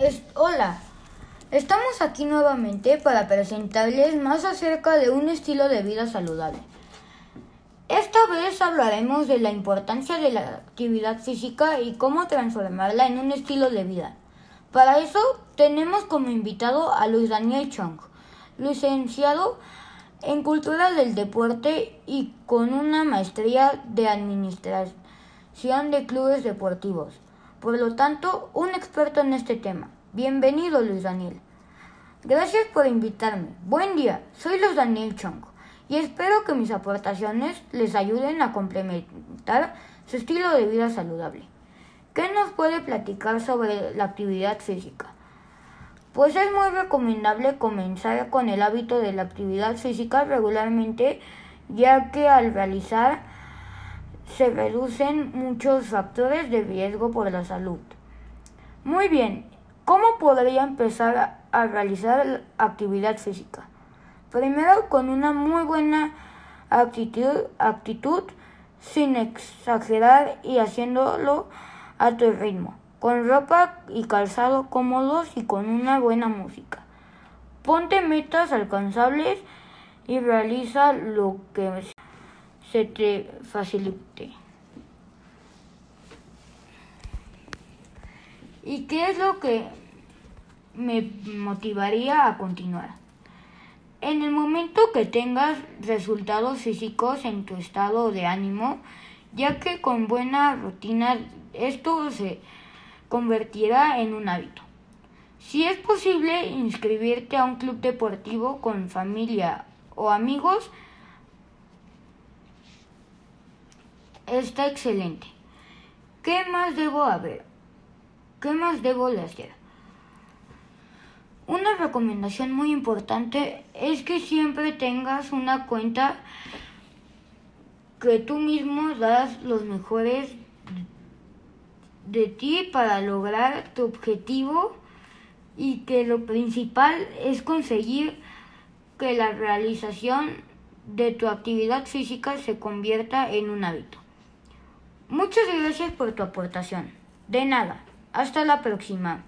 Es- hola, estamos aquí nuevamente para presentarles más acerca de un estilo de vida saludable. Esta vez hablaremos de la importancia de la actividad física y cómo transformarla en un estilo de vida. Para eso tenemos como invitado a Luis Daniel Chong, licenciado en Cultura del Deporte y con una maestría de Administración de Clubes Deportivos. Por lo tanto, un experto en este tema. Bienvenido, Luis Daniel. Gracias por invitarme. Buen día, soy Luis Daniel Chong y espero que mis aportaciones les ayuden a complementar su estilo de vida saludable. ¿Qué nos puede platicar sobre la actividad física? Pues es muy recomendable comenzar con el hábito de la actividad física regularmente, ya que al realizar se reducen muchos factores de riesgo por la salud. Muy bien, ¿cómo podría empezar a, realizar actividad física? Primero con una muy buena actitud, actitud sin exagerar y haciéndolo a tu ritmo, con ropa y calzado cómodos y con una buena música. Ponte metas alcanzables y realiza lo que se te facilite. ¿Y qué es lo que me motivaría a continuar? En el momento que tengas resultados físicos en tu estado de ánimo, ya que con buena rutina esto se convertirá en un hábito. Si es posible inscribirte a un club deportivo con familia o amigos, está excelente. ¿Qué más debo haber? ¿Qué más debo de hacer? Una recomendación muy importante es que siempre tengas una cuenta que tú mismo das los mejores de ti para lograr tu objetivo y que lo principal es conseguir que la realización de tu actividad física se convierta en un hábito. Muchas gracias por tu aportación. De nada. Hasta la próxima.